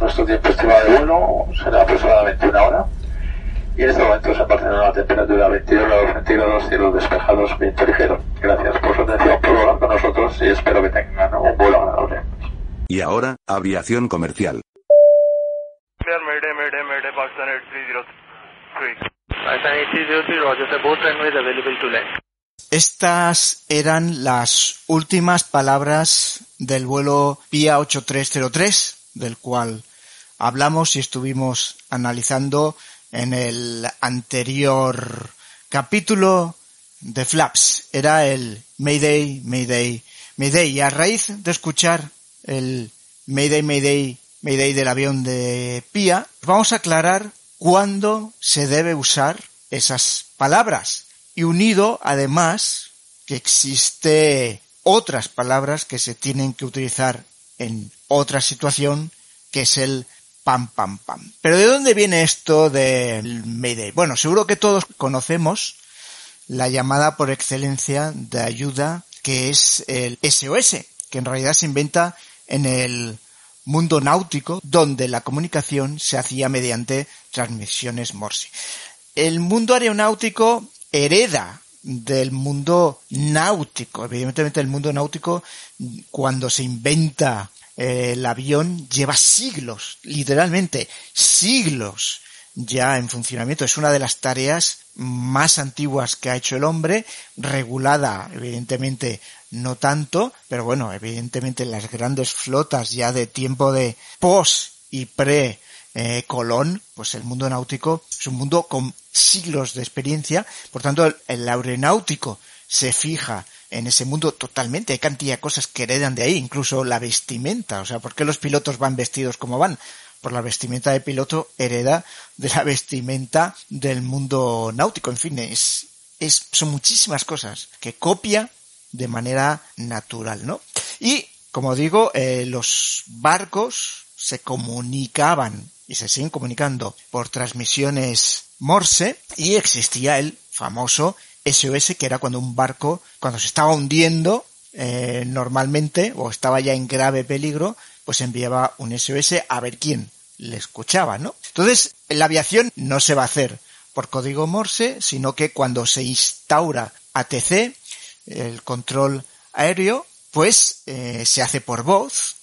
Nuestro tiempo estimado de vuelo será aproximadamente una hora. Y en este momento se Barcelona la temperatura 22 grados centígrados, cielos despejados, viento ligero. Gracias por su atención, por volar con nosotros y espero que tengan un vuelo agradable. Y ahora, aviación comercial. Mayday, Mayday, Mayday, Pakistan 8303. Pakistan 8303, Roger, sir. Both runways available to land. Estas eran las últimas palabras del vuelo PIA 8303 del cual hablamos y estuvimos analizando en el anterior capítulo de Flaps. Era el Mayday, Mayday, Mayday. Y a raíz de escuchar el Mayday, Mayday, Mayday del avión de Pía, vamos a aclarar cuándo se debe usar esas palabras. Y unido, además, que existe otras palabras que se tienen que utilizar en otra situación que es el pam pam pam. Pero ¿de dónde viene esto del Mayday? Bueno, seguro que todos conocemos la llamada por excelencia de ayuda que es el SOS, que en realidad se inventa en el mundo náutico, donde la comunicación se hacía mediante transmisiones Morse. El mundo aeronáutico hereda del mundo náutico. Evidentemente el mundo náutico, cuando se inventa el avión lleva siglos, literalmente siglos ya en funcionamiento. Es una de las tareas más antiguas que ha hecho el hombre, regulada evidentemente no tanto, pero bueno, evidentemente las grandes flotas ya de tiempo de post y pre eh, Colón, pues el mundo náutico es un mundo con siglos de experiencia, por tanto el, el aeronáutico se fija en ese mundo totalmente. Hay cantidad de cosas que heredan de ahí, incluso la vestimenta. O sea, ¿por qué los pilotos van vestidos como van? Por la vestimenta de piloto hereda de la vestimenta del mundo náutico. En fin, es, es, son muchísimas cosas que copia de manera natural, ¿no? Y, como digo, eh, los barcos se comunicaban y se siguen comunicando por transmisiones Morse y existía el famoso SOS, que era cuando un barco, cuando se estaba hundiendo, eh, normalmente, o estaba ya en grave peligro, pues enviaba un SOS a ver quién le escuchaba, ¿no? Entonces, la aviación no se va a hacer por código Morse, sino que cuando se instaura ATC, el control aéreo, pues eh, se hace por voz,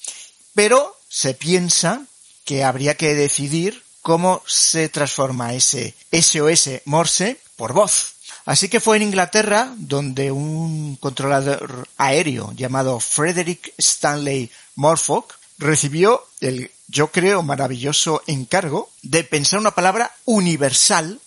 pero se piensa que habría que decidir cómo se transforma ese SOS Morse por voz. Así que fue en Inglaterra donde un controlador aéreo llamado Frederick Stanley Morfock recibió el, yo creo, maravilloso encargo de pensar una palabra universal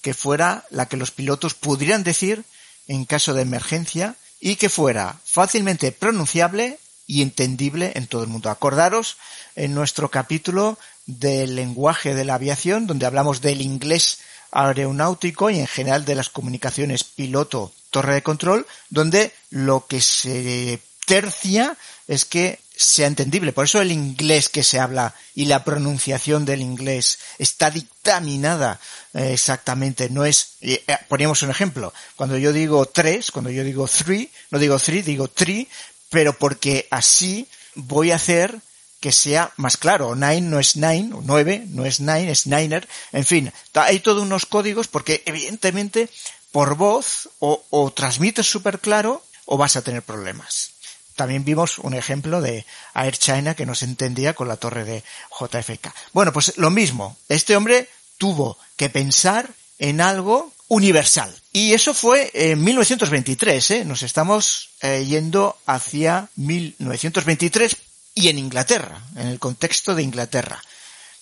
que fuera la que los pilotos pudieran decir en caso de emergencia y que fuera fácilmente pronunciable y entendible en todo el mundo. Acordaros en nuestro capítulo del lenguaje de la aviación, donde hablamos del inglés aeronáutico y en general de las comunicaciones piloto-torre de control, donde lo que se tercia es que sea entendible. Por eso el inglés que se habla y la pronunciación del inglés está dictaminada eh, exactamente. No es, eh, poníamos un ejemplo. Cuando yo digo tres, cuando yo digo three, no digo three, digo three, pero porque así voy a hacer que sea más claro. Nine no es nine, o nueve no es nine, es niner. En fin, hay todos unos códigos porque evidentemente por voz o, o transmites súper claro o vas a tener problemas. También vimos un ejemplo de Air China que no se entendía con la torre de JFK. Bueno, pues lo mismo. Este hombre tuvo que pensar en algo universal. Y eso fue en 1923, ¿eh? Nos estamos eh, yendo hacia 1923 y en Inglaterra, en el contexto de Inglaterra.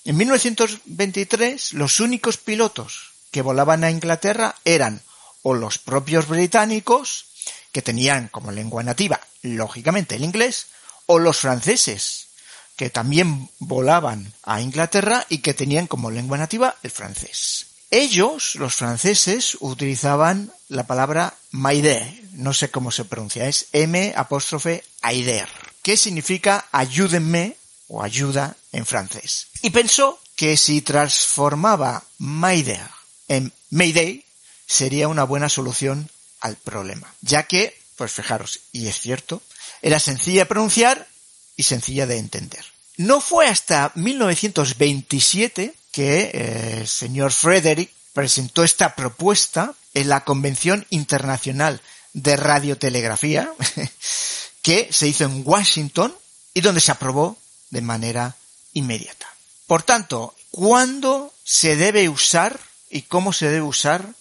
En 1923 los únicos pilotos que volaban a Inglaterra eran o los propios británicos, que tenían como lengua nativa, lógicamente, el inglés, o los franceses, que también volaban a Inglaterra y que tenían como lengua nativa el francés. Ellos, los franceses, utilizaban la palabra maide, no sé cómo se pronuncia, es M apóstrofe aider, que significa ayúdenme o ayuda en francés. Y pensó que si transformaba Maider en Mayday sería una buena solución al problema, ya que, pues fijaros, y es cierto, era sencilla de pronunciar y sencilla de entender. No fue hasta 1927 que eh, el señor Frederick presentó esta propuesta en la Convención Internacional de Radiotelegrafía, que se hizo en Washington y donde se aprobó de manera inmediata. Por tanto, ¿cuándo se debe usar y cómo se debe usar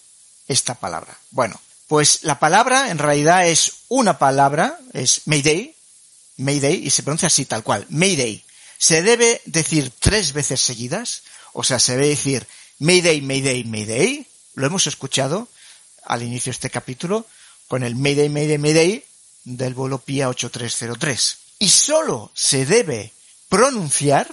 esta palabra? Bueno, pues la palabra en realidad es una palabra, es Mayday, Mayday, y se pronuncia así tal cual, Mayday. Se debe decir tres veces seguidas, o sea, se debe decir Mayday, Mayday, Mayday. Lo hemos escuchado al inicio de este capítulo con el Mayday, Mayday, Mayday del vuelo PIA 8303. Y solo se debe pronunciar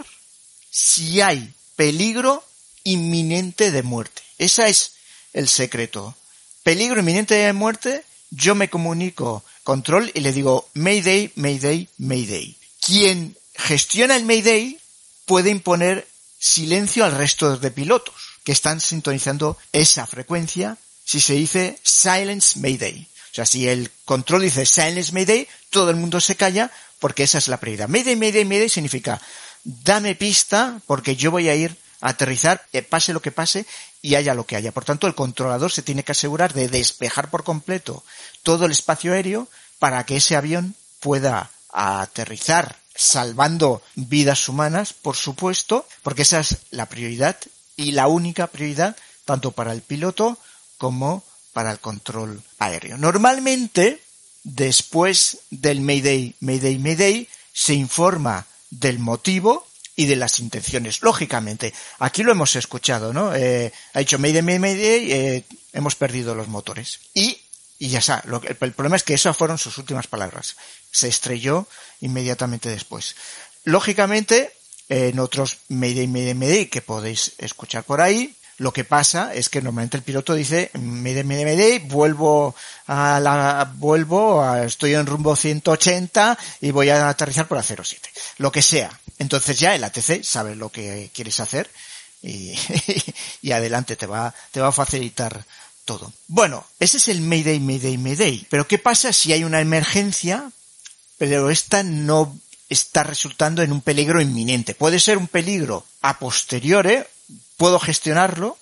si hay peligro inminente de muerte. Ese es el secreto. Peligro inminente de muerte, yo me comunico control y le digo Mayday, Mayday, Mayday. Quien gestiona el Mayday puede imponer silencio al resto de pilotos que están sintonizando esa frecuencia si se dice Silence Mayday. O sea, si el control dice Silence Mayday, todo el mundo se calla porque esa es la prioridad. Mayday, Mayday, Mayday significa dame pista porque yo voy a ir a aterrizar, eh, pase lo que pase y haya lo que haya. Por tanto, el controlador se tiene que asegurar de despejar por completo todo el espacio aéreo para que ese avión pueda aterrizar salvando vidas humanas, por supuesto, porque esa es la prioridad y la única prioridad tanto para el piloto como para el control aéreo. Normalmente, después del Mayday, Mayday, Mayday, se informa del motivo y de las intenciones. Lógicamente, aquí lo hemos escuchado, ¿no? Eh, ha dicho Mayday, Mayday, Mayday, eh, hemos perdido los motores. Y, y ya está. El, problema es que esas fueron sus últimas palabras. Se estrelló inmediatamente después. Lógicamente, en otros Mayday, Mayday, Mayday que podéis escuchar por ahí, lo que pasa es que normalmente el piloto dice, Mayday, Mayday, Mayday, vuelvo a la, vuelvo, a, estoy en rumbo 180 y voy a aterrizar por a 07. Lo que sea. Entonces ya el ATC sabe lo que quieres hacer y, y adelante te va, te va a facilitar todo. Bueno, ese es el Mayday, Mayday, Mayday. Pero ¿qué pasa si hay una emergencia, pero esta no está resultando en un peligro inminente? Puede ser un peligro a posteriore, puedo gestionarlo,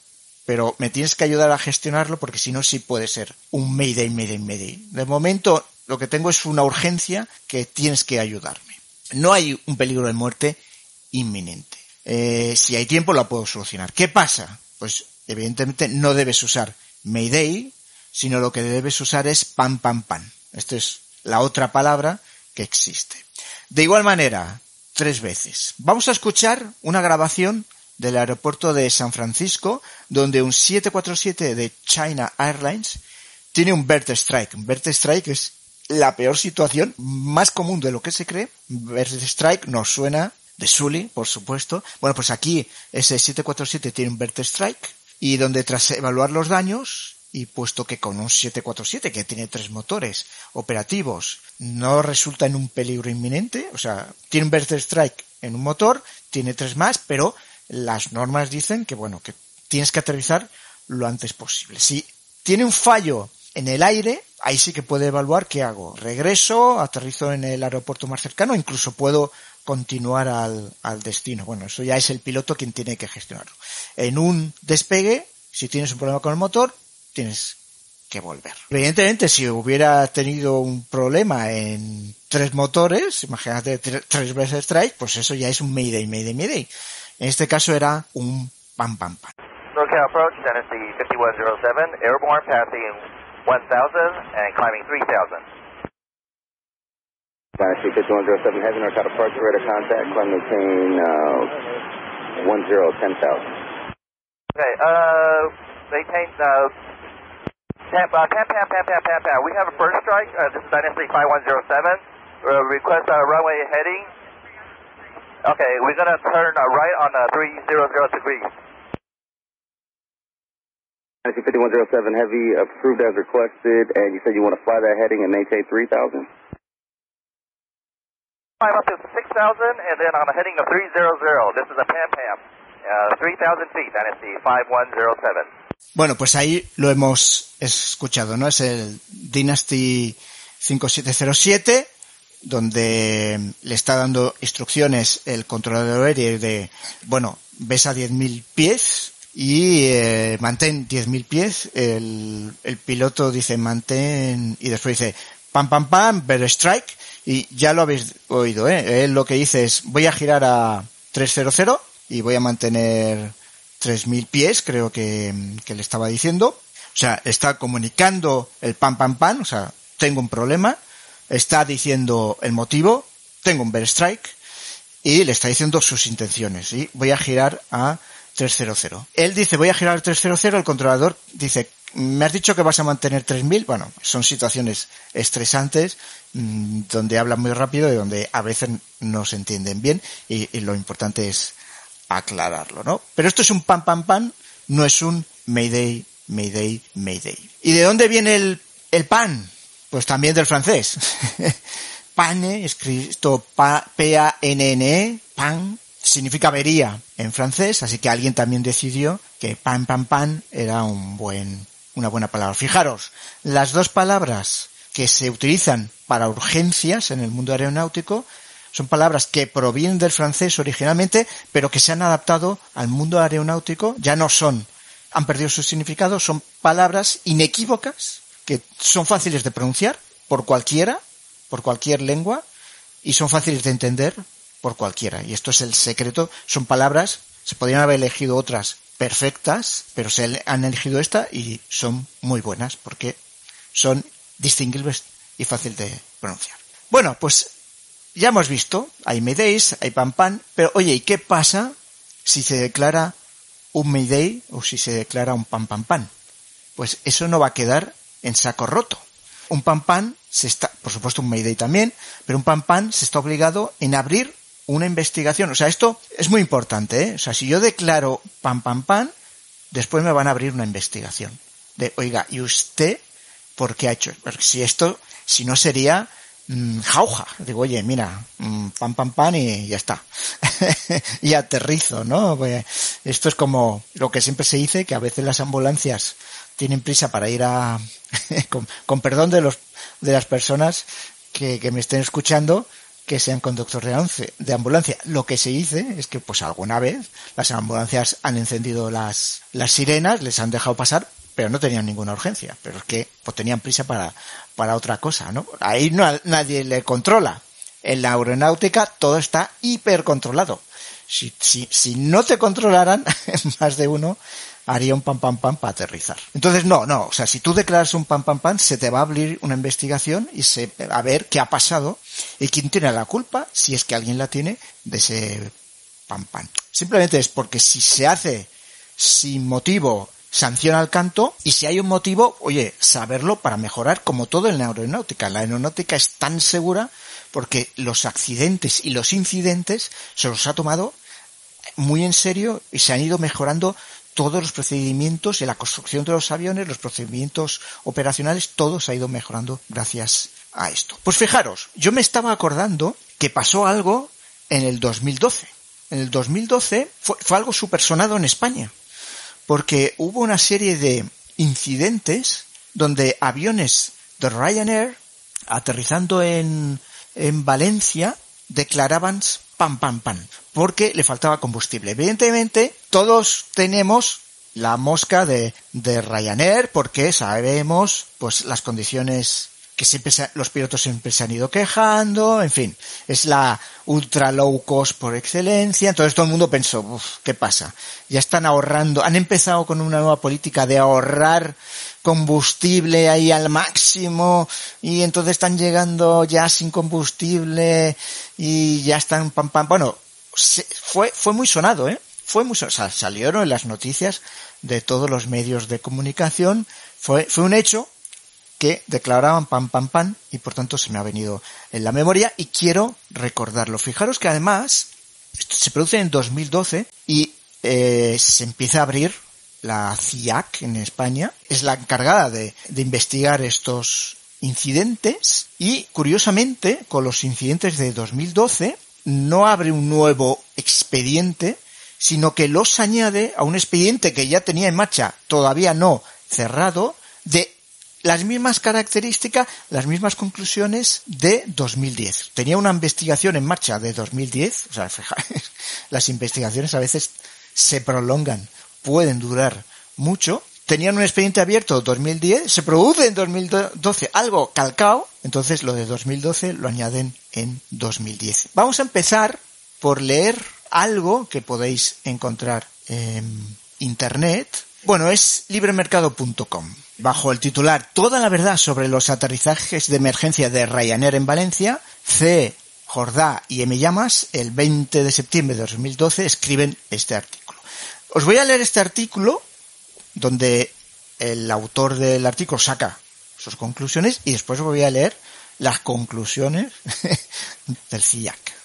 pero me tienes que ayudar a gestionarlo porque si no sí puede ser un Mayday, Mayday, Mayday. De momento lo que tengo es una urgencia que tienes que ayudarme. No hay un peligro de muerte inminente. Eh, si hay tiempo lo puedo solucionar. ¿Qué pasa? Pues evidentemente no debes usar Mayday, sino lo que debes usar es pam pam pam. Esta es la otra palabra que existe. De igual manera, tres veces. Vamos a escuchar una grabación del aeropuerto de San Francisco, donde un 747 de China Airlines tiene un bird strike. Un strike es la peor situación, más común de lo que se cree. Bird strike nos suena de Sully, por supuesto. Bueno, pues aquí ese 747 tiene un bird strike y donde tras evaluar los daños y puesto que con un 747 que tiene tres motores operativos no resulta en un peligro inminente, o sea, tiene un bird strike en un motor, tiene tres más, pero las normas dicen que bueno, que tienes que aterrizar lo antes posible. Si tiene un fallo en el aire, ahí sí que puede evaluar qué hago. Regreso, aterrizo en el aeropuerto más cercano, incluso puedo continuar al, destino. Bueno, eso ya es el piloto quien tiene que gestionarlo. En un despegue, si tienes un problema con el motor, tienes que volver. Evidentemente, si hubiera tenido un problema en tres motores, imagínate tres veces strike, pues eso ya es un mayday, mayday, mayday. En este caso era un pam pam pam. Approach, Tennessee 5107, airborne passing 1000 and climbing 3000. Dynasty 5107 Heavy NorCal approach, radar contact, climb maintain uh, 10, 10,000. Okay, uh, maintain, uh, Pam, uh, Pam, Pam, Pam, Pam, Pam, Pam. We have a first strike. Uh, this is Dynasty 5107. Uh, request uh, runway heading. Okay, we're gonna turn uh, right on uh, 300 degrees. Dynasty 5107 Heavy, approved as requested, and you said you want to fly that heading and maintain 3000? Climb up to 6,000 and then on a heading of 300. This is a Pam Pam. Uh, 3,000 feet, NSC 5107. Bueno, pues ahí lo hemos escuchado, ¿no? Es el Dynasty 5707, donde le está dando instrucciones el controlador aéreo de, bueno, ves a 10.000 pies, y eh, mantén 10.000 pies, el, el piloto dice mantén y después dice pam pam pam, better strike y ya lo habéis oído, ¿eh? Él lo que dice es voy a girar a 300 y voy a mantener 3.000 pies, creo que, que le estaba diciendo. O sea, está comunicando el pam pam pam, o sea, tengo un problema, está diciendo el motivo, tengo un better strike y le está diciendo sus intenciones y voy a girar a 300. Él dice, voy a girar 300, el controlador dice, me has dicho que vas a mantener 3000. Bueno, son situaciones estresantes mmm, donde hablan muy rápido y donde a veces no se entienden bien y, lo importante es aclararlo, ¿no? Pero esto es un pam pam pam, no es un Mayday, Mayday, Mayday. ¿Y de dónde viene el, el pan? Pues también del francés. Pane, escrito P-A-N-N-E, pan, significa avería en francés, así que alguien también decidió que pan pan pan era un buen, una buena palabra. Fijaros, las dos palabras que se utilizan para urgencias en el mundo aeronáutico son palabras que provienen del francés originalmente, pero que se han adaptado al mundo aeronáutico, ya no son, han perdido su significado, son palabras inequívocas que son fáciles de pronunciar por cualquiera, por cualquier lengua, y son fáciles de entender por cualquiera. Y esto es el secreto. Son palabras, se podrían haber elegido otras perfectas, pero se han elegido esta y son muy buenas porque son distinguibles y fácil de pronunciar. Bueno, pues ya hemos visto, hay Maydays, hay Pan Pan, pero oye, ¿y qué pasa si se declara un Mayday o si se declara un Pan Pan Pan? Pues eso no va a quedar en saco roto. Un Pan Pan se está, por supuesto un Mayday también, pero un Pan Pan se está obligado en abrir una investigación. O sea, esto es muy importante, ¿eh? O sea, si yo declaro pam, pam, pam, después me van a abrir una investigación. De, oiga, ¿y usted por qué ha hecho? Porque si esto, si no sería mmm, jauja. Digo, oye, mira, mmm, pam, pam, pam y ya está. y aterrizo, ¿no? Pues esto es como lo que siempre se dice, que a veces las ambulancias tienen prisa para ir a, con, con, perdón de los, de las personas que, que me estén escuchando, que sean conductores de, de ambulancia. Lo que se dice es que pues alguna vez las ambulancias han encendido las, las sirenas, les han dejado pasar, pero no tenían ninguna urgencia. Pero es que pues tenían prisa para, para otra cosa, ¿no? Ahí no, nadie le controla. En la aeronáutica todo está hipercontrolado. Si, si, si no te controlaran, más de uno haría un pam pam pam para aterrizar. Entonces no, no, o sea, si tú declaras un pam pam pam, se te va a abrir una investigación y se, a ver qué ha pasado y quién tiene la culpa, si es que alguien la tiene, de ese pam pam. Simplemente es porque si se hace sin motivo, sanciona al canto y si hay un motivo, oye, saberlo para mejorar como todo en la aeronáutica. La aeronáutica es tan segura porque los accidentes y los incidentes se los ha tomado muy en serio y se han ido mejorando todos los procedimientos y la construcción de los aviones, los procedimientos operacionales, todo se ha ido mejorando gracias a esto. Pues fijaros, yo me estaba acordando que pasó algo en el 2012. En el 2012 fue, fue algo supersonado en España, porque hubo una serie de incidentes donde aviones de Ryanair aterrizando en, en Valencia declaraban pam, pam, pam, porque le faltaba combustible. Evidentemente, todos tenemos la mosca de, de Ryanair porque sabemos, pues, las condiciones que siempre se, los pilotos siempre se han ido quejando, en fin, es la ultra low cost por excelencia, entonces todo el mundo pensó, uff, ¿qué pasa? Ya están ahorrando, han empezado con una nueva política de ahorrar combustible ahí al máximo y entonces están llegando ya sin combustible y ya están pam pam, bueno, se, fue, fue muy sonado, ¿eh? Fue muy sonado, salieron en las noticias de todos los medios de comunicación, fue, fue un hecho que declaraban pam pam pam y por tanto se me ha venido en la memoria y quiero recordarlo. Fijaros que además se produce en 2012 y eh, se empieza a abrir la CIAC en España. Es la encargada de, de investigar estos incidentes y curiosamente con los incidentes de 2012 no abre un nuevo expediente sino que los añade a un expediente que ya tenía en marcha, todavía no cerrado, de las mismas características, las mismas conclusiones de 2010. Tenía una investigación en marcha de 2010, o sea, fijáis, las investigaciones a veces se prolongan, pueden durar mucho. Tenían un expediente abierto 2010, se produce en 2012 algo calcao, entonces lo de 2012 lo añaden en 2010. Vamos a empezar por leer algo que podéis encontrar en internet. Bueno, es libremercado.com. Bajo el titular Toda la verdad sobre los aterrizajes de emergencia de Ryanair en Valencia, C. Jordá y M. Llamas, el 20 de septiembre de 2012, escriben este artículo. Os voy a leer este artículo donde el autor del artículo saca sus conclusiones y después voy a leer las conclusiones del CIAC.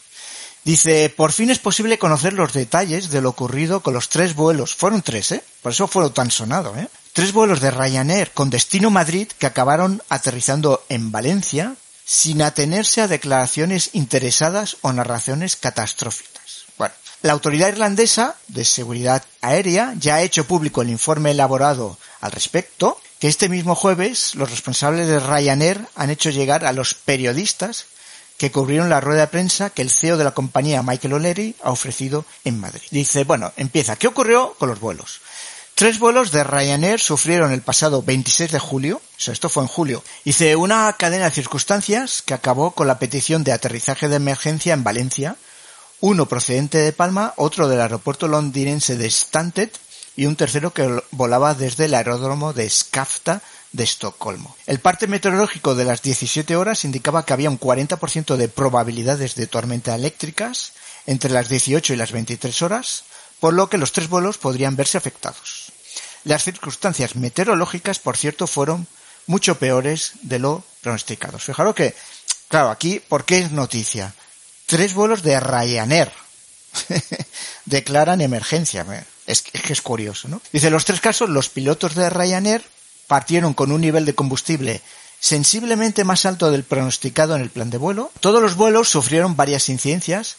Dice, por fin es posible conocer los detalles de lo ocurrido con los tres vuelos. Fueron tres, ¿eh? Por eso fueron tan sonados, ¿eh? Tres vuelos de Ryanair con destino Madrid que acabaron aterrizando en Valencia sin atenerse a declaraciones interesadas o narraciones catastróficas. La autoridad irlandesa de seguridad aérea ya ha hecho público el informe elaborado al respecto, que este mismo jueves los responsables de Ryanair han hecho llegar a los periodistas que cubrieron la rueda de prensa que el CEO de la compañía, Michael O'Leary, ha ofrecido en Madrid. Dice, bueno, empieza. ¿Qué ocurrió con los vuelos? Tres vuelos de Ryanair sufrieron el pasado 26 de julio, o sea, esto fue en julio, hice una cadena de circunstancias que acabó con la petición de aterrizaje de emergencia en Valencia, uno procedente de Palma, otro del aeropuerto londinense de Stansted y un tercero que volaba desde el aeródromo de Skavsta de Estocolmo. El parte meteorológico de las 17 horas indicaba que había un 40% de probabilidades de tormenta eléctricas entre las 18 y las 23 horas, por lo que los tres vuelos podrían verse afectados. Las circunstancias meteorológicas, por cierto, fueron mucho peores de lo pronosticado. Fijaros que, claro, aquí, ¿por qué es noticia? Tres vuelos de Ryanair declaran emergencia. Es que es curioso, ¿no? Dice, los tres casos, los pilotos de Ryanair partieron con un nivel de combustible sensiblemente más alto del pronosticado en el plan de vuelo. Todos los vuelos sufrieron varias incidencias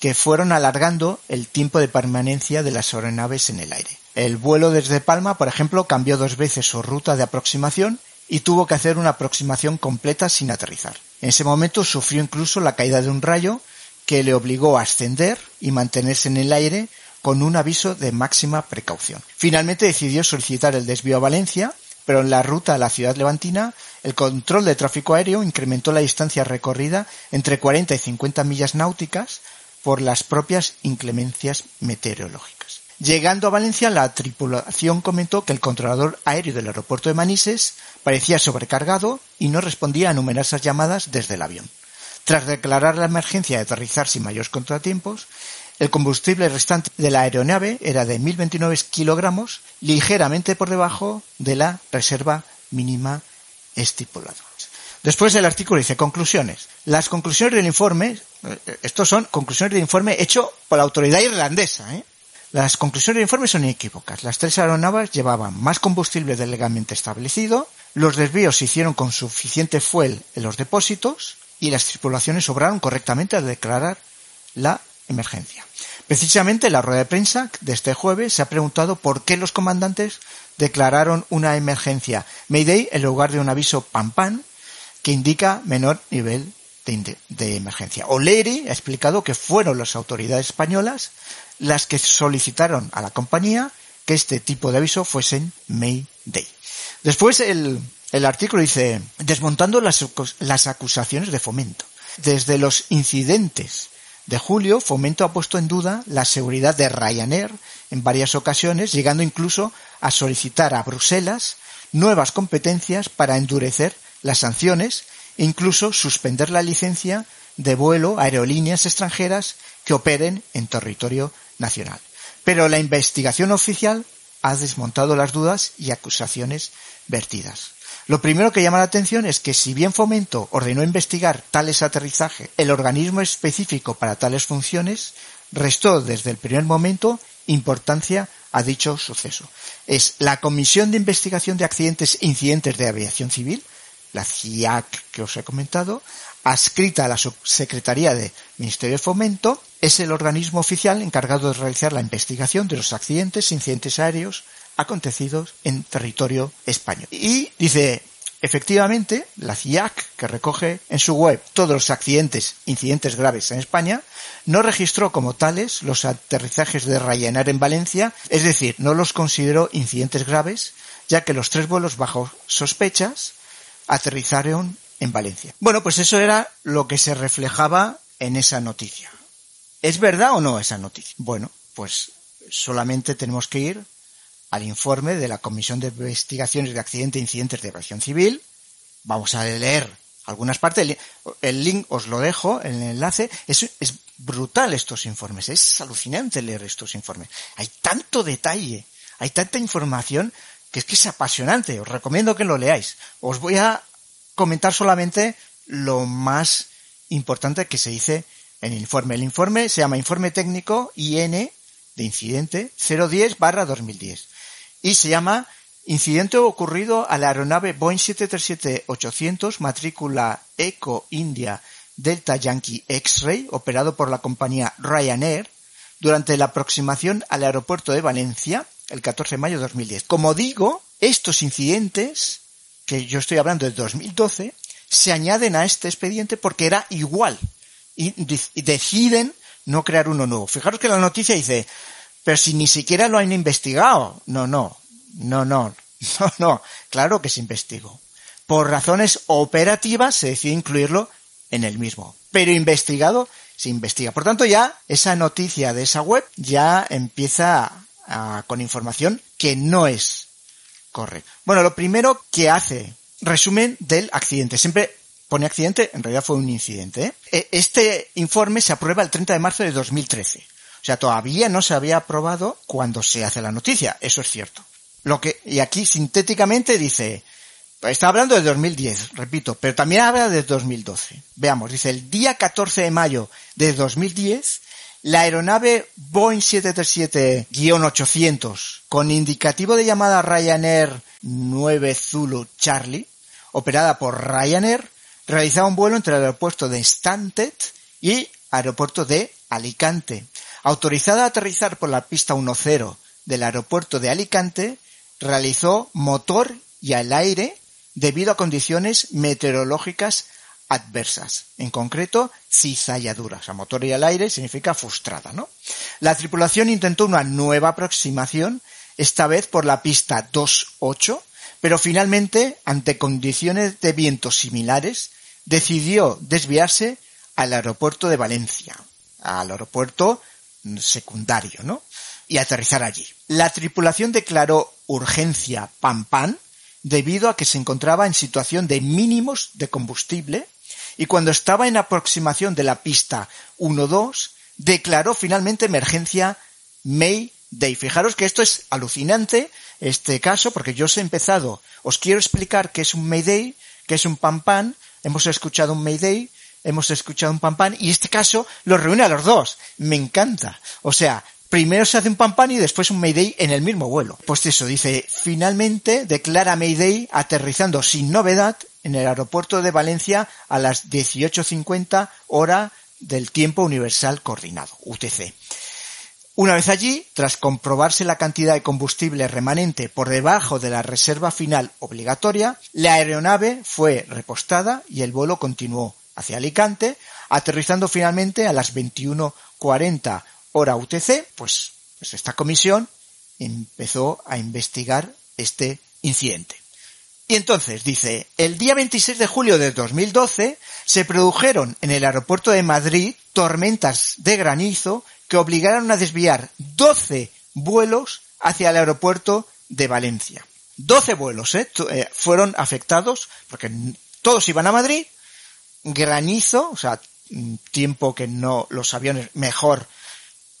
que fueron alargando el tiempo de permanencia de las aeronaves en el aire. El vuelo desde Palma, por ejemplo, cambió dos veces su ruta de aproximación y tuvo que hacer una aproximación completa sin aterrizar. En ese momento sufrió incluso la caída de un rayo que le obligó a ascender y mantenerse en el aire con un aviso de máxima precaución. Finalmente decidió solicitar el desvío a Valencia pero en la ruta a la ciudad levantina, el control de tráfico aéreo incrementó la distancia recorrida entre 40 y 50 millas náuticas por las propias inclemencias meteorológicas. Llegando a Valencia, la tripulación comentó que el controlador aéreo del aeropuerto de Manises parecía sobrecargado y no respondía a numerosas llamadas desde el avión. Tras declarar la emergencia de aterrizar sin mayores contratiempos, el combustible restante de la aeronave era de 1029 kilogramos, ligeramente por debajo de la reserva mínima estipulada. Después el artículo dice conclusiones. Las conclusiones del informe, eh, estos son conclusiones del informe hecho por la autoridad irlandesa. ¿eh? Las conclusiones del informe son inequívocas. Las tres aeronaves llevaban más combustible del legalmente establecido, los desvíos se hicieron con suficiente fuel en los depósitos y las tripulaciones obraron correctamente al declarar la emergencia. Precisamente en la rueda de prensa de este jueves se ha preguntado por qué los comandantes declararon una emergencia Mayday en lugar de un aviso PAN PAN que indica menor nivel de, de emergencia. O'Leary ha explicado que fueron las autoridades españolas las que solicitaron a la compañía que este tipo de aviso fuesen Mayday. Después el, el artículo dice, desmontando las, las acusaciones de fomento. Desde los incidentes de julio, Fomento ha puesto en duda la seguridad de Ryanair en varias ocasiones, llegando incluso a solicitar a Bruselas nuevas competencias para endurecer las sanciones e incluso suspender la licencia de vuelo a aerolíneas extranjeras que operen en territorio nacional. Pero la investigación oficial ha desmontado las dudas y acusaciones vertidas. Lo primero que llama la atención es que si bien Fomento ordenó investigar tales aterrizajes, el organismo específico para tales funciones restó desde el primer momento importancia a dicho suceso. Es la Comisión de Investigación de Accidentes e Incidentes de Aviación Civil, la CIAC que os he comentado, adscrita a la Subsecretaría de Ministerio de Fomento, es el organismo oficial encargado de realizar la investigación de los accidentes incidentes aéreos acontecidos en territorio español. Y dice, efectivamente, la CIAC, que recoge en su web todos los accidentes, incidentes graves en España, no registró como tales los aterrizajes de Ryanair en Valencia, es decir, no los consideró incidentes graves, ya que los tres vuelos bajo sospechas aterrizaron en Valencia. Bueno, pues eso era lo que se reflejaba en esa noticia. ¿Es verdad o no esa noticia? Bueno, pues solamente tenemos que ir al informe de la Comisión de Investigaciones de Accidentes e Incidentes de Aviación Civil. Vamos a leer algunas partes. El link os lo dejo el enlace. Es, es brutal estos informes. Es alucinante leer estos informes. Hay tanto detalle, hay tanta información que es que es apasionante. Os recomiendo que lo leáis. Os voy a comentar solamente lo más importante que se dice en el informe. El informe se llama Informe Técnico IN de incidente 010 barra 2010 y se llama Incidente ocurrido a la aeronave Boeing 737-800 matrícula Eco India Delta Yankee X-Ray operado por la compañía Ryanair durante la aproximación al aeropuerto de Valencia el 14 de mayo de 2010. Como digo, estos incidentes que yo estoy hablando de 2012, se añaden a este expediente porque era igual y, deciden no crear uno nuevo. Fijaros que la noticia dice, pero si ni siquiera lo han investigado. No, no, no, no, no, no, claro que se investigó. Por razones operativas se decidió incluirlo en el mismo, pero investigado se investiga. Por tanto, ya esa noticia de esa web ya empieza con información que no es corre. Bueno, lo primero que hace, resumen del accidente. Siempre pone accidente, en realidad fue un incidente. ¿eh? E, este informe se aprueba el 30 de marzo de 2013. O sea, todavía no se había aprobado cuando se hace la noticia, eso es cierto. Lo que, y aquí sintéticamente dice, está hablando de 2010, repito, pero también habla de 2012. Veamos, dice, el día 14 de mayo de 2010, la aeronave Boeing 737-800 con indicativo de llamada Ryanair 9 Zulu Charlie, operada por Ryanair, realizaba un vuelo entre el aeropuerto de Stansted y aeropuerto de Alicante. Autorizada a aterrizar por la pista 10 del aeropuerto de Alicante, realizó motor y al aire debido a condiciones meteorológicas adversas. En concreto, cizalladura. O sea, motor y al aire significa frustrada, ¿no? La tripulación intentó una nueva aproximación, esta vez por la pista 2.8, pero finalmente, ante condiciones de viento similares, decidió desviarse al aeropuerto de Valencia, al aeropuerto secundario, ¿no? Y aterrizar allí. La tripulación declaró urgencia pan pan debido a que se encontraba en situación de mínimos de combustible y cuando estaba en aproximación de la pista 1-2, declaró finalmente emergencia Mayday. Fijaros que esto es alucinante, este caso, porque yo os he empezado, os quiero explicar qué es un Mayday, qué es un pan pan, hemos escuchado un Mayday, hemos escuchado un pan pan, y este caso lo reúne a los dos. Me encanta. O sea, primero se hace un pan pan y después un Mayday en el mismo vuelo. Pues eso, dice, finalmente declara Mayday aterrizando sin novedad en el aeropuerto de Valencia a las 18.50 hora del tiempo universal coordinado, UTC. Una vez allí, tras comprobarse la cantidad de combustible remanente por debajo de la reserva final obligatoria, la aeronave fue repostada y el vuelo continuó hacia Alicante, aterrizando finalmente a las 21.40 hora UTC, pues, pues esta comisión empezó a investigar este incidente. Y entonces dice, el día 26 de julio de 2012 se produjeron en el aeropuerto de Madrid tormentas de granizo que obligaron a desviar 12 vuelos hacia el aeropuerto de Valencia. 12 vuelos ¿eh? ¿eh? fueron afectados porque todos iban a Madrid, granizo, o sea, tiempo que no los aviones mejor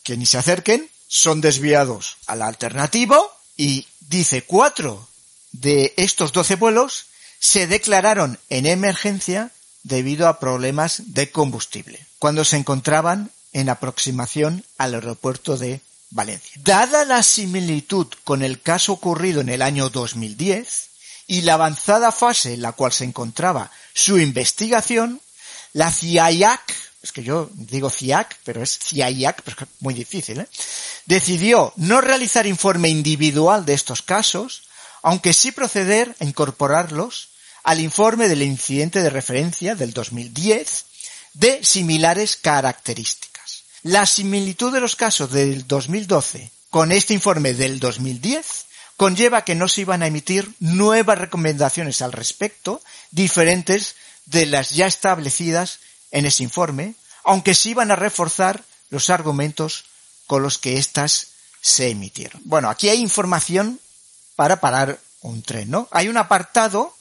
que ni se acerquen, son desviados al alternativo y dice cuatro de estos 12 vuelos se declararon en emergencia debido a problemas de combustible, cuando se encontraban en aproximación al aeropuerto de Valencia. Dada la similitud con el caso ocurrido en el año 2010 y la avanzada fase en la cual se encontraba su investigación, la CIAC, es que yo digo CIAC, pero es CIAC, pero es muy difícil, ¿eh? decidió no realizar informe individual de estos casos, aunque sí proceder a incorporarlos al informe del incidente de referencia del 2010 de similares características. La similitud de los casos del 2012 con este informe del 2010 conlleva que no se iban a emitir nuevas recomendaciones al respecto, diferentes de las ya establecidas en ese informe, aunque sí iban a reforzar los argumentos con los que éstas se emitieron. Bueno, aquí hay información para parar un tren, ¿no? Hay un apartado,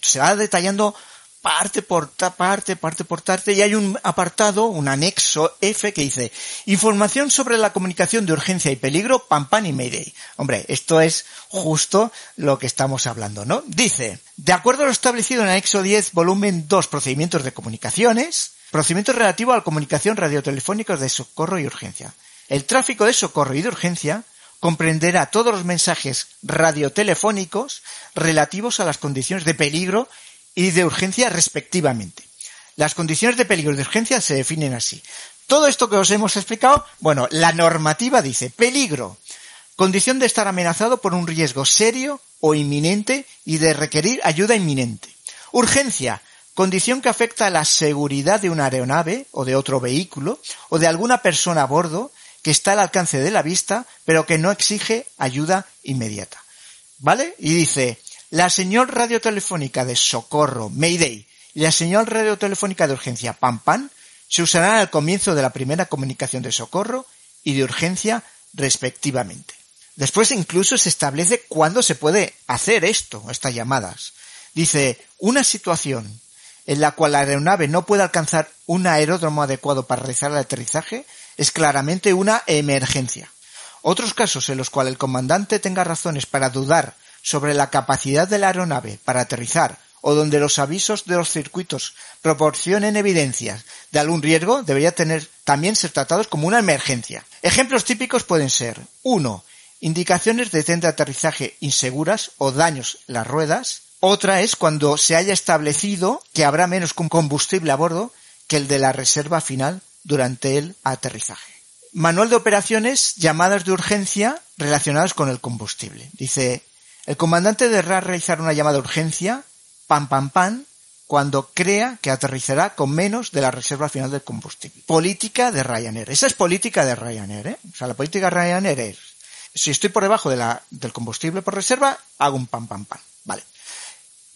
se va detallando parte por parte, parte por parte, y hay un apartado, un anexo F que dice información sobre la comunicación de urgencia y peligro, pam y mayday. Hombre, esto es justo lo que estamos hablando, ¿no? Dice, de acuerdo a lo establecido en el anexo 10, volumen 2, procedimientos de comunicaciones, procedimientos relativos a la comunicación radiotelefónica de socorro y urgencia. El tráfico de socorro y de urgencia comprenderá todos los mensajes radiotelefónicos relativos a las condiciones de peligro y de urgencia respectivamente. Las condiciones de peligro y de urgencia se definen así. Todo esto que os hemos explicado, bueno, la normativa dice peligro, condición de estar amenazado por un riesgo serio o inminente y de requerir ayuda inminente. Urgencia, condición que afecta a la seguridad de una aeronave o de otro vehículo o de alguna persona a bordo que está al alcance de la vista, pero que no exige ayuda inmediata. ¿Vale? Y dice, la señal radiotelefónica de socorro, Mayday, y la señal radiotelefónica de urgencia, Pam Pam, se usarán al comienzo de la primera comunicación de socorro y de urgencia, respectivamente. Después incluso se establece cuándo se puede hacer esto, estas llamadas. Dice, una situación en la cual la aeronave no puede alcanzar un aeródromo adecuado para realizar el aterrizaje es claramente una emergencia. Otros casos en los cuales el comandante tenga razones para dudar sobre la capacidad de la aeronave para aterrizar o donde los avisos de los circuitos proporcionen evidencias de algún riesgo, debería tener también ser tratados como una emergencia. Ejemplos típicos pueden ser 1. Indicaciones de tren de aterrizaje inseguras o daños en las ruedas. Otra es cuando se haya establecido que habrá menos combustible a bordo que el de la reserva final durante el aterrizaje. Manual de operaciones, llamadas de urgencia relacionadas con el combustible. Dice, el comandante deberá realizar una llamada de urgencia, pam pam pam, cuando crea que aterrizará con menos de la reserva final del combustible. Política de Ryanair. Esa es política de Ryanair, ¿eh? O sea, la política de Ryanair es, si estoy por debajo de la, del combustible por reserva, hago un pam pam pam. Vale.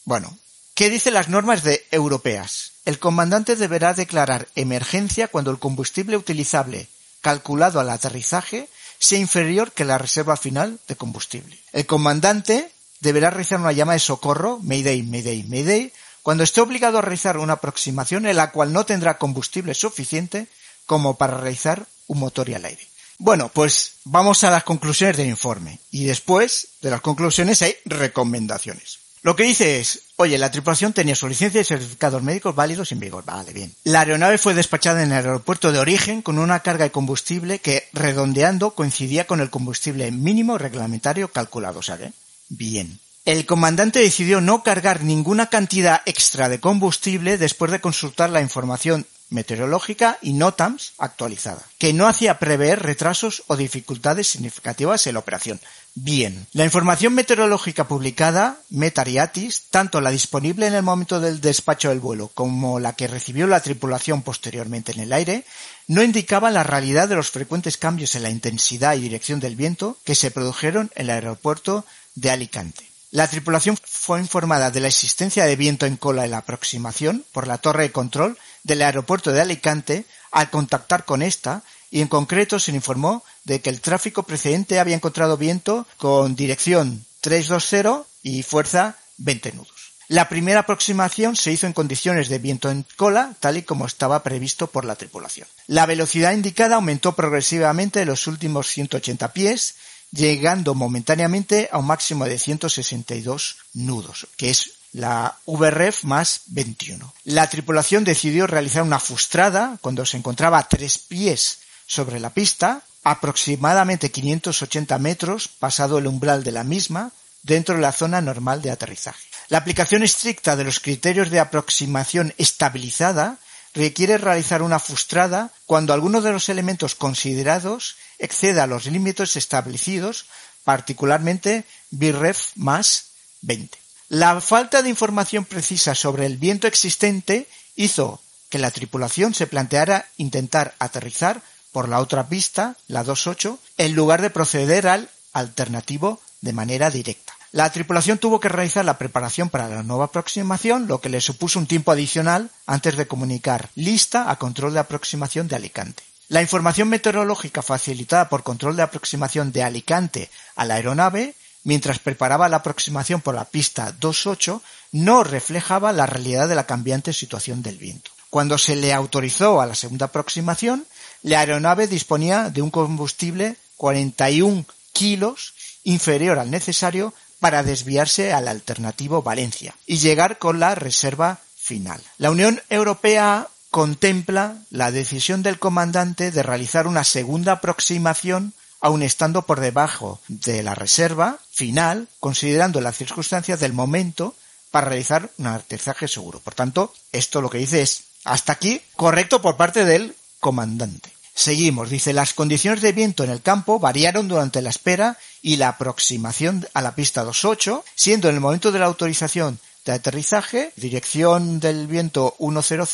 Bueno, ¿qué dicen las normas de europeas? El comandante deberá declarar emergencia cuando el combustible utilizable calculado al aterrizaje sea inferior que la reserva final de combustible. El comandante deberá realizar una llamada de socorro, Mayday, Mayday, Mayday, cuando esté obligado a realizar una aproximación en la cual no tendrá combustible suficiente como para realizar un motor y al aire. Bueno, pues vamos a las conclusiones del informe y después de las conclusiones hay recomendaciones. Lo que dice es, oye, la tripulación tenía su licencia y certificados médicos válidos en vigor. Vale, bien. La aeronave fue despachada en el aeropuerto de origen con una carga de combustible que, redondeando, coincidía con el combustible mínimo reglamentario calculado. ¿sabe? Bien. El comandante decidió no cargar ninguna cantidad extra de combustible después de consultar la información meteorológica y NOTAMS actualizada, que no hacía prever retrasos o dificultades significativas en la operación. Bien, la información meteorológica publicada, Metariatis, tanto la disponible en el momento del despacho del vuelo como la que recibió la tripulación posteriormente en el aire, no indicaba la realidad de los frecuentes cambios en la intensidad y dirección del viento que se produjeron en el aeropuerto de Alicante. La tripulación fue informada de la existencia de viento en cola en la aproximación por la torre de control del aeropuerto de Alicante al contactar con esta y en concreto se informó de que el tráfico precedente había encontrado viento con dirección 320 y fuerza 20 nudos. La primera aproximación se hizo en condiciones de viento en cola, tal y como estaba previsto por la tripulación. La velocidad indicada aumentó progresivamente en los últimos 180 pies, llegando momentáneamente a un máximo de 162 nudos, que es la VREF más 21. La tripulación decidió realizar una fustrada cuando se encontraba a tres pies sobre la pista, aproximadamente 580 metros pasado el umbral de la misma, dentro de la zona normal de aterrizaje. La aplicación estricta de los criterios de aproximación estabilizada requiere realizar una frustrada cuando alguno de los elementos considerados exceda los límites establecidos, particularmente BIRREF más 20. La falta de información precisa sobre el viento existente hizo que la tripulación se planteara intentar aterrizar por la otra pista, la 28, en lugar de proceder al alternativo de manera directa. La tripulación tuvo que realizar la preparación para la nueva aproximación, lo que le supuso un tiempo adicional antes de comunicar lista a control de aproximación de Alicante. La información meteorológica facilitada por control de aproximación de Alicante a la aeronave mientras preparaba la aproximación por la pista 28 no reflejaba la realidad de la cambiante situación del viento. Cuando se le autorizó a la segunda aproximación, la aeronave disponía de un combustible 41 kilos inferior al necesario para desviarse al alternativo Valencia y llegar con la reserva final. La Unión Europea contempla la decisión del comandante de realizar una segunda aproximación aun estando por debajo de la reserva final, considerando las circunstancias del momento para realizar un aterrizaje seguro. Por tanto, esto lo que dice es hasta aquí correcto por parte del comandante. Seguimos, dice, las condiciones de viento en el campo variaron durante la espera y la aproximación a la pista 28, siendo en el momento de la autorización de aterrizaje, dirección del viento 100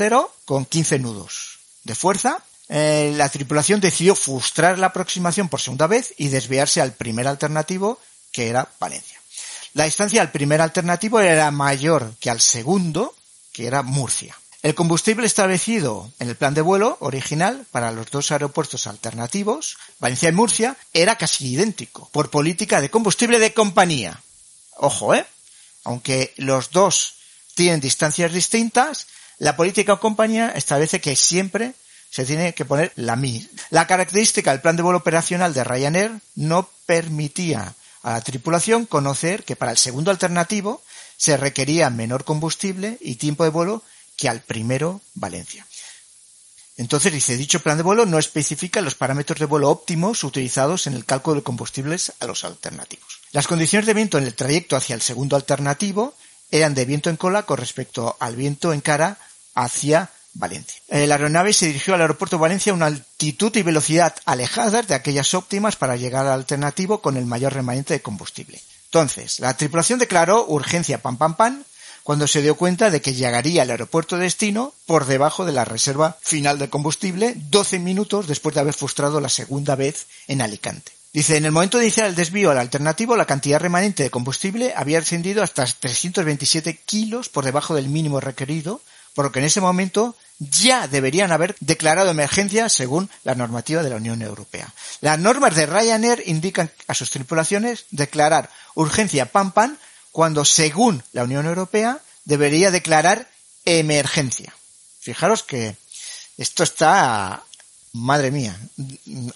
con 15 nudos de fuerza. Eh, la tripulación decidió frustrar la aproximación por segunda vez y desviarse al primer alternativo, que era Valencia. La distancia al primer alternativo era mayor que al segundo, que era Murcia. El combustible establecido en el plan de vuelo original para los dos aeropuertos alternativos, Valencia y Murcia, era casi idéntico, por política de combustible de compañía. Ojo, ¿eh? Aunque los dos tienen distancias distintas, la política de compañía establece que siempre se tiene que poner la misma. La característica del plan de vuelo operacional de Ryanair no permitía a la tripulación conocer que para el segundo alternativo se requería menor combustible y tiempo de vuelo que al primero Valencia. Entonces dice, dicho plan de vuelo no especifica los parámetros de vuelo óptimos utilizados en el cálculo de combustibles a los alternativos. Las condiciones de viento en el trayecto hacia el segundo alternativo eran de viento en cola con respecto al viento en cara hacia Valencia. La aeronave se dirigió al aeropuerto de Valencia a una altitud y velocidad alejadas de aquellas óptimas para llegar al alternativo con el mayor remanente de combustible. Entonces, la tripulación declaró urgencia pam pam pam cuando se dio cuenta de que llegaría al aeropuerto de destino por debajo de la reserva final de combustible 12 minutos después de haber frustrado la segunda vez en Alicante. Dice, en el momento de iniciar el desvío al alternativo, la cantidad remanente de combustible había ascendido hasta 327 kilos por debajo del mínimo requerido, por lo que en ese momento ya deberían haber declarado emergencia según la normativa de la Unión Europea. Las normas de Ryanair indican a sus tripulaciones declarar urgencia pam pam cuando según la Unión Europea debería declarar emergencia. Fijaros que esto está, madre mía,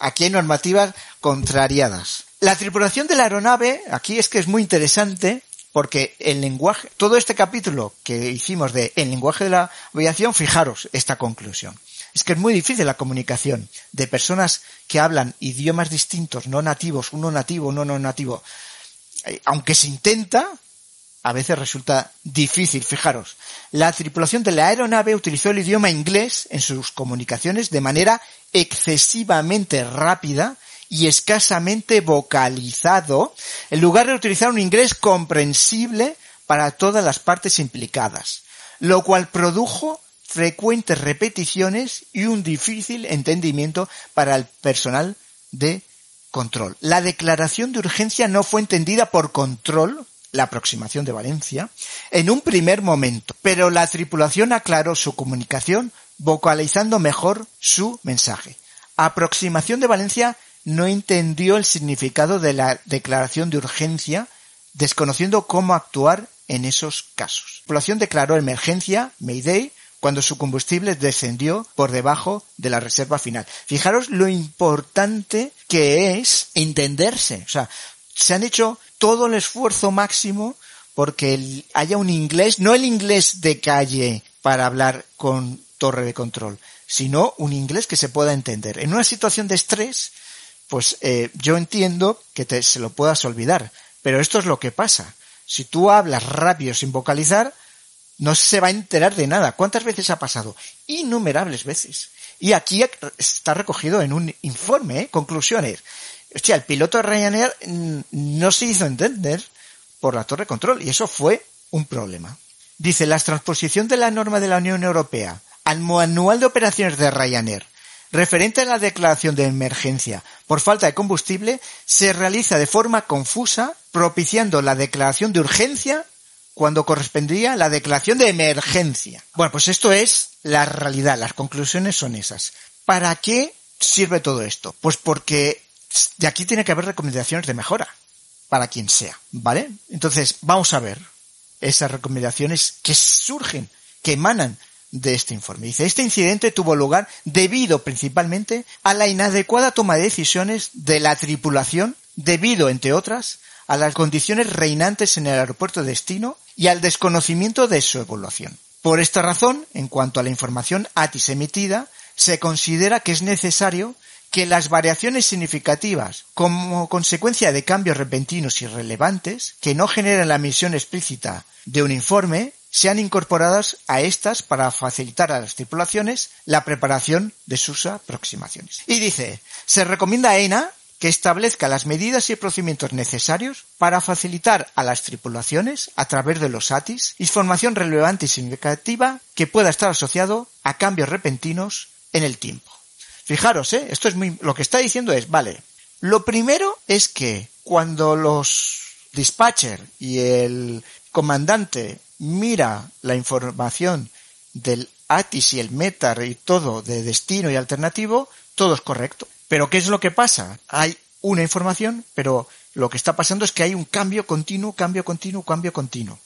aquí hay normativas contrariadas. La tripulación de la aeronave, aquí es que es muy interesante porque el lenguaje, todo este capítulo que hicimos de el lenguaje de la aviación, fijaros esta conclusión. Es que es muy difícil la comunicación de personas que hablan idiomas distintos, no nativos, uno nativo, uno no nativo. Eh, aunque se intenta, a veces resulta difícil. Fijaros, la tripulación de la aeronave utilizó el idioma inglés en sus comunicaciones de manera excesivamente rápida y escasamente vocalizado, en lugar de utilizar un inglés comprensible para todas las partes implicadas, lo cual produjo frecuentes repeticiones y un difícil entendimiento para el personal de control. La declaración de urgencia no fue entendida por control la aproximación de Valencia, en un primer momento, pero la tripulación aclaró su comunicación vocalizando mejor su mensaje. Aproximación de Valencia no entendió el significado de la declaración de urgencia, desconociendo cómo actuar en esos casos. La tripulación declaró emergencia, Mayday, cuando su combustible descendió por debajo de la reserva final. Fijaros lo importante que es entenderse. O sea, se han hecho todo el esfuerzo máximo porque haya un inglés, no el inglés de calle para hablar con torre de control, sino un inglés que se pueda entender. En una situación de estrés, pues eh, yo entiendo que te, se lo puedas olvidar, pero esto es lo que pasa. Si tú hablas rápido sin vocalizar, no se va a enterar de nada. ¿Cuántas veces ha pasado? Innumerables veces. Y aquí está recogido en un informe, ¿eh? conclusiones. Hostia, el piloto de Ryanair mm, no se hizo entender por la torre control y eso fue un problema. Dice, la transposición de la norma de la Unión Europea al manual de operaciones de Ryanair referente a la declaración de emergencia por falta de combustible se realiza de forma confusa, propiciando la declaración de urgencia cuando correspondía la declaración de emergencia. Bueno, pues esto es la realidad, las conclusiones son esas. ¿Para qué sirve todo esto? Pues porque de aquí tiene que haber recomendaciones de mejora para quien sea, ¿vale? Entonces, vamos a ver esas recomendaciones que surgen, que emanan de este informe. Dice, este incidente tuvo lugar debido principalmente a la inadecuada toma de decisiones de la tripulación, debido, entre otras, a las condiciones reinantes en el aeropuerto de destino y al desconocimiento de su evaluación. Por esta razón, en cuanto a la información ATIS emitida, se considera que es necesario que las variaciones significativas como consecuencia de cambios repentinos y relevantes que no generan la emisión explícita de un informe sean incorporadas a estas para facilitar a las tripulaciones la preparación de sus aproximaciones. Y dice, se recomienda a ENA que establezca las medidas y procedimientos necesarios para facilitar a las tripulaciones, a través de los ATIS, información relevante y significativa que pueda estar asociado a cambios repentinos en el tiempo. Fijaros, ¿eh? esto es muy, lo que está diciendo es, vale, lo primero es que cuando los dispatcher y el comandante mira la información del ATIS y el METAR y todo de destino y alternativo, todo es correcto. Pero ¿qué es lo que pasa? Hay una información, pero lo que está pasando es que hay un cambio continuo, cambio continuo, cambio continuo.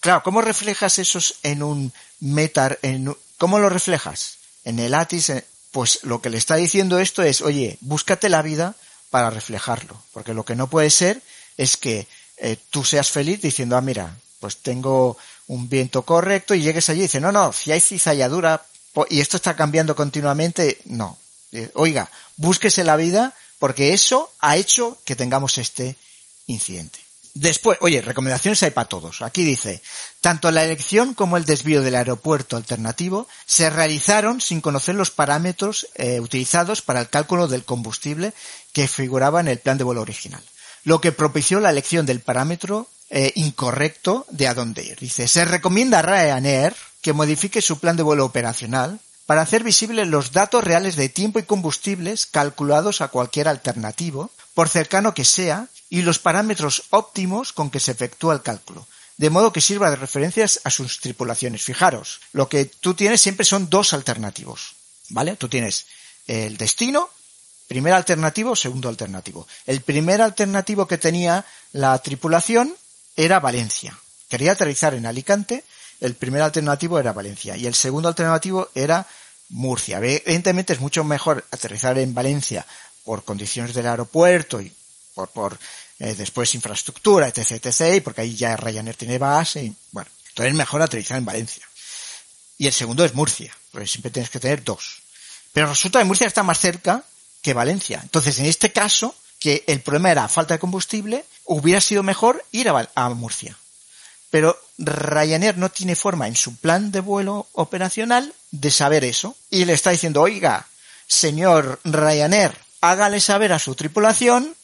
Claro, ¿cómo reflejas esos en un METAR? En, ¿Cómo lo reflejas? En el ATIS, eh, pues lo que le está diciendo esto es, oye, búscate la vida para reflejarlo. Porque lo que no puede ser es que eh, tú seas feliz diciendo, ah, mira, pues tengo un viento correcto y llegues allí y dices, no, no, si hay cizalladura y esto está cambiando continuamente, no. Eh, oiga, búsquese la vida porque eso ha hecho que tengamos este incidente. Después, oye, recomendaciones hay para todos. Aquí dice, tanto la elección como el desvío del aeropuerto alternativo se realizaron sin conocer los parámetros eh, utilizados para el cálculo del combustible que figuraba en el plan de vuelo original, lo que propició la elección del parámetro eh, incorrecto de a dónde ir. Dice, se recomienda a Ryanair que modifique su plan de vuelo operacional para hacer visibles los datos reales de tiempo y combustibles calculados a cualquier alternativo, por cercano que sea, y los parámetros óptimos con que se efectúa el cálculo, de modo que sirva de referencias a sus tripulaciones. Fijaros, lo que tú tienes siempre son dos alternativos, ¿vale? Tú tienes el destino, primer alternativo, segundo alternativo. El primer alternativo que tenía la tripulación era Valencia. Quería aterrizar en Alicante, el primer alternativo era Valencia y el segundo alternativo era Murcia. Evidentemente es mucho mejor aterrizar en Valencia por condiciones del aeropuerto y por, por eh, después infraestructura, etc, etc, y porque ahí ya Ryanair tiene base y bueno, entonces es mejor aterrizar en Valencia. Y el segundo es Murcia, porque siempre tienes que tener dos. Pero resulta que Murcia está más cerca que Valencia. Entonces, en este caso, que el problema era falta de combustible, hubiera sido mejor ir a, Murcia. Pero Ryanair no tiene forma en su plan de vuelo operacional de saber eso. Y le está diciendo, oiga, señor Ryanair, hágale saber a su tripulación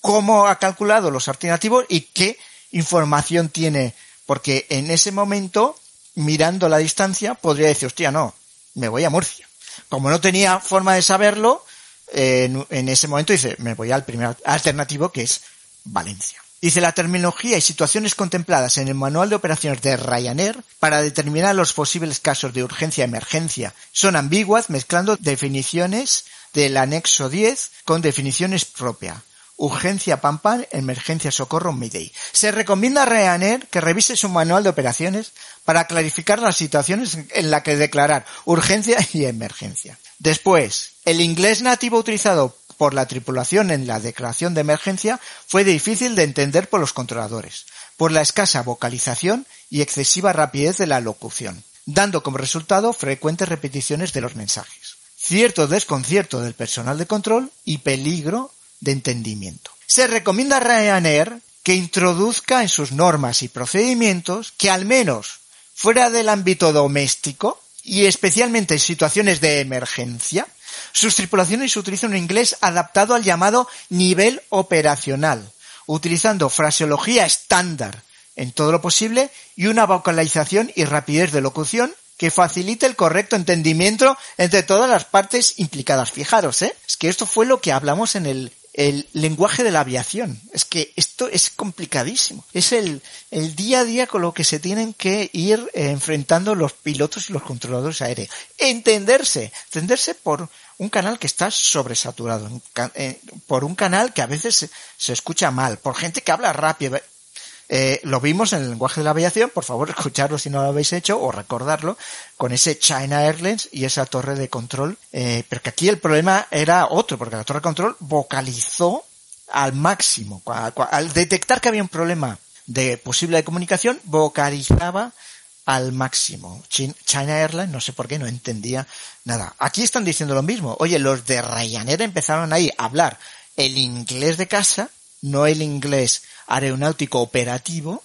cómo ha calculado los alternativos y qué información tiene. Porque en ese momento, mirando la distancia, podría decir, hostia, no, me voy a Murcia. Como no tenía forma de saberlo, en, ese momento dice, me voy al primer alternativo que es Valencia. Dice la terminología y situaciones contempladas en el manual de operaciones de Ryanair para determinar los posibles casos de urgencia y emergencia son ambiguas mezclando definiciones del anexo 10 con definiciones propias. Urgencia pam emergencia socorro Mayday. Se recomienda a Ryanair que revise su manual de operaciones para clarificar las situaciones en las que declarar urgencia y emergencia. Después, el inglés nativo utilizado por la tripulación en la declaración de emergencia fue difícil de entender por los controladores, por la escasa vocalización y excesiva rapidez de la locución. dando como resultado frecuentes repeticiones de los mensajes, cierto desconcierto del personal de control y peligro de entendimiento. Se recomienda a Ryanair que introduzca en sus normas y procedimientos que al menos fuera del ámbito doméstico y especialmente en situaciones de emergencia, sus tripulaciones utilizan un inglés adaptado al llamado nivel operacional, utilizando fraseología estándar en todo lo posible y una vocalización y rapidez de locución que facilite el correcto entendimiento entre todas las partes implicadas. Fijaros, ¿eh? es que esto fue lo que hablamos en el el lenguaje de la aviación. Es que esto es complicadísimo. Es el, el día a día con lo que se tienen que ir eh, enfrentando los pilotos y los controladores aéreos. Entenderse, entenderse por un canal que está sobresaturado, eh, por un canal que a veces se, se escucha mal, por gente que habla rápido. Eh, lo vimos en el lenguaje de la aviación, por favor escucharlo si no lo habéis hecho o recordarlo, con ese China Airlines y esa torre de control, eh, pero que aquí el problema era otro, porque la torre de control vocalizó al máximo. Al detectar que había un problema de posible de comunicación, vocalizaba al máximo. China Airlines, no sé por qué, no entendía nada. Aquí están diciendo lo mismo. Oye, los de Ryanair empezaron ahí a hablar el inglés de casa, no el inglés aeronáutico operativo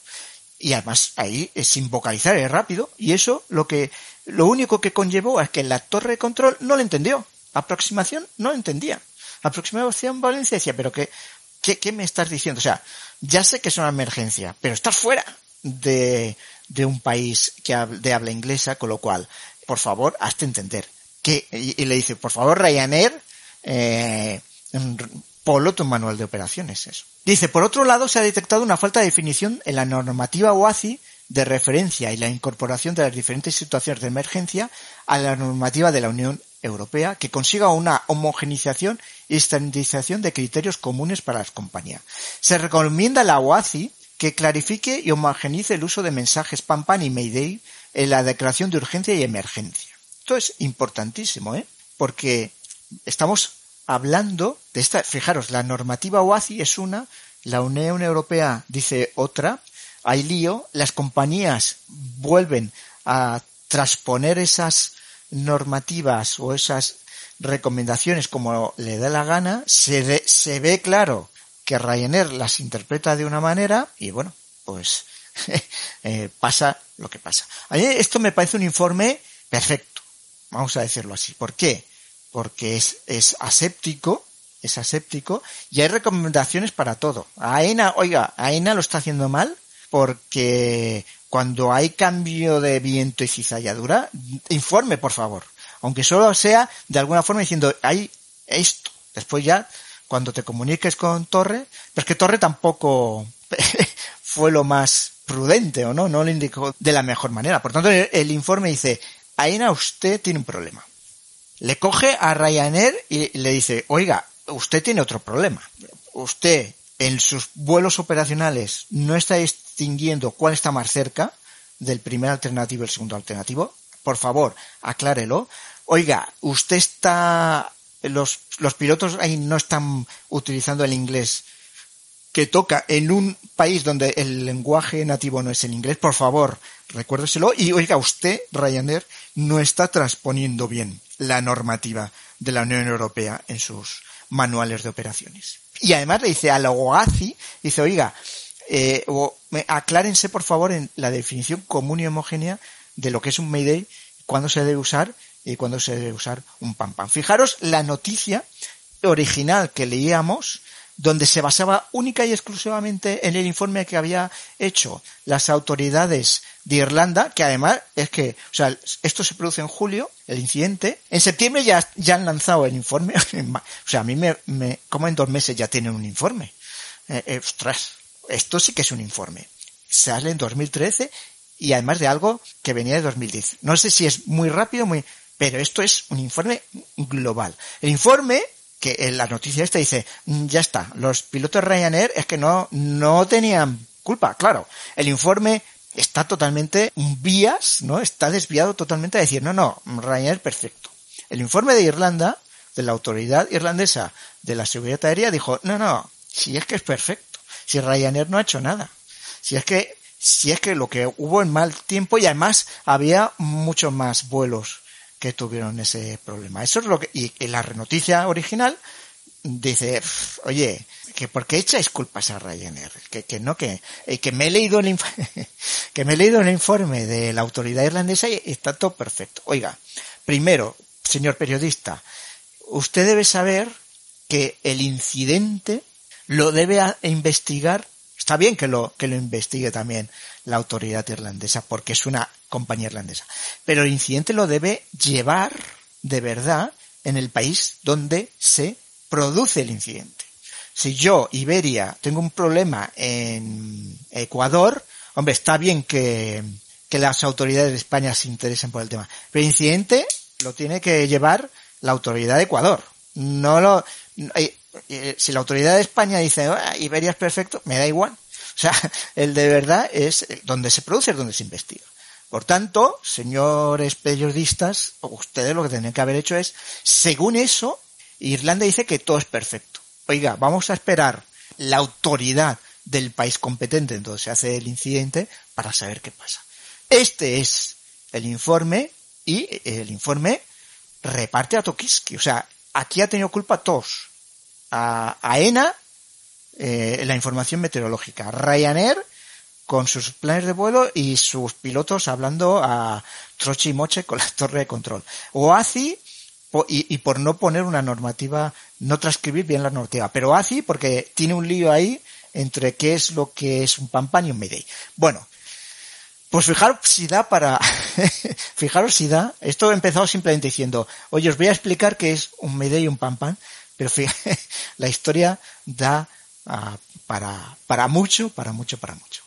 y además ahí es sin vocalizar es rápido y eso lo que lo único que conllevó es que la torre de control no lo entendió. Aproximación no lo entendía. Aproximación Valencia decía pero qué, qué, qué me estás diciendo o sea ya sé que es una emergencia pero estás fuera de, de un país que de habla inglesa con lo cual por favor hazte entender. Que y, le dice por favor Ryanair eh, Polo tu manual de operaciones eso Dice, por otro lado, se ha detectado una falta de definición en la normativa OACI de referencia y la incorporación de las diferentes situaciones de emergencia a la normativa de la Unión Europea que consiga una homogenización y estandarización de criterios comunes para las compañías. Se recomienda a la OACI que clarifique y homogenice el uso de mensajes PAN-PAN y Mayday en la declaración de urgencia y emergencia. Esto es importantísimo, ¿eh? Porque estamos hablando de esta, fijaros, la normativa OACI es una, la Unión Europea dice otra, hay lío, las compañías vuelven a transponer esas normativas o esas recomendaciones como le da la gana, se, se ve claro que Ryanair las interpreta de una manera y bueno, pues eh, pasa lo que pasa. A esto me parece un informe perfecto, vamos a decirlo así. ¿Por qué? Porque es, es aséptico, es aséptico, y hay recomendaciones para todo. AENA, oiga, AENA lo está haciendo mal porque cuando hay cambio de viento y cizalladura, informe, por favor. Aunque solo sea de alguna forma diciendo, hay esto. Después ya, cuando te comuniques con Torre, pero es que Torre tampoco fue lo más prudente o no, no lo indicó de la mejor manera. Por tanto, el, informe dice, AENA usted tiene un problema le coge a Ryanair y le dice, oiga, usted tiene otro problema. Usted en sus vuelos operacionales no está distinguiendo cuál está más cerca del primer alternativo y el segundo alternativo. Por favor, aclárelo. Oiga, usted está, los, los pilotos ahí no están utilizando el inglés que toca en un país donde el lenguaje nativo no es el inglés, por favor, recuérdeselo. Y oiga, usted, Ryanair, no está transponiendo bien la normativa de la Unión Europea en sus manuales de operaciones. Y además le dice a la OACI, dice, oiga, eh, aclárense por favor en la definición común y homogénea de lo que es un Mayday, cuándo se debe usar y cuándo se debe usar un pam pam. Fijaros la noticia original que leíamos donde se basaba única y exclusivamente en el informe que había hecho las autoridades de Irlanda, que además es que, o sea, esto se produce en julio, el incidente, en septiembre ya, ya han lanzado el informe, o sea, a mí me, me como en dos meses ya tienen un informe. Eh, eh, ostras, esto sí que es un informe. Sale en 2013 y además de algo que venía de 2010. No sé si es muy rápido, muy, pero esto es un informe global. El informe que en la noticia esta dice, mm, ya está, los pilotos Ryanair es que no, no tenían culpa, claro. El informe está totalmente vías, ¿no? Está desviado totalmente a decir, no, no, Ryanair perfecto. El informe de Irlanda, de la autoridad irlandesa de la seguridad aérea, dijo, no, no, si es que es perfecto, si Ryanair no ha hecho nada, si es que si es que lo que hubo en mal tiempo y además había muchos más vuelos que tuvieron ese problema. Eso es lo que, y, la renoticia original dice, oye, que por qué echáis culpas a Ryanair, que, que no, que, eh, que me he leído el que me he leído el informe de la autoridad irlandesa y está todo perfecto. Oiga, primero, señor periodista, usted debe saber que el incidente lo debe investigar Está bien que lo, que lo investigue también la autoridad irlandesa, porque es una compañía irlandesa. Pero el incidente lo debe llevar de verdad en el país donde se produce el incidente. Si yo, Iberia, tengo un problema en Ecuador, hombre, está bien que, que las autoridades de España se interesen por el tema. Pero el incidente lo tiene que llevar la autoridad de Ecuador. No lo, eh, eh, si la autoridad de España dice, ah, Iberia es perfecto, me da igual. O sea, el de verdad es donde se produce, es donde se investiga. Por tanto, señores periodistas, ustedes lo que tienen que haber hecho es, según eso, Irlanda dice que todo es perfecto. Oiga, vamos a esperar la autoridad del país competente en donde se hace el incidente para saber qué pasa. Este es el informe y el informe reparte a Tokiski. O sea, aquí ha tenido culpa todos a, ENA eh, la información meteorológica. Ryanair con sus planes de vuelo y sus pilotos hablando a troche y moche con la torre de control. O ACI y, por no poner una normativa, no transcribir bien la normativa. Pero ACI porque tiene un lío ahí entre qué es lo que es un pan y un mayday. Bueno, pues fijaros si da para, fijaros si da, esto he empezado simplemente diciendo, oye, os voy a explicar qué es un mayday y un pan pero fíjate, la historia da para, para mucho, para mucho, para mucho.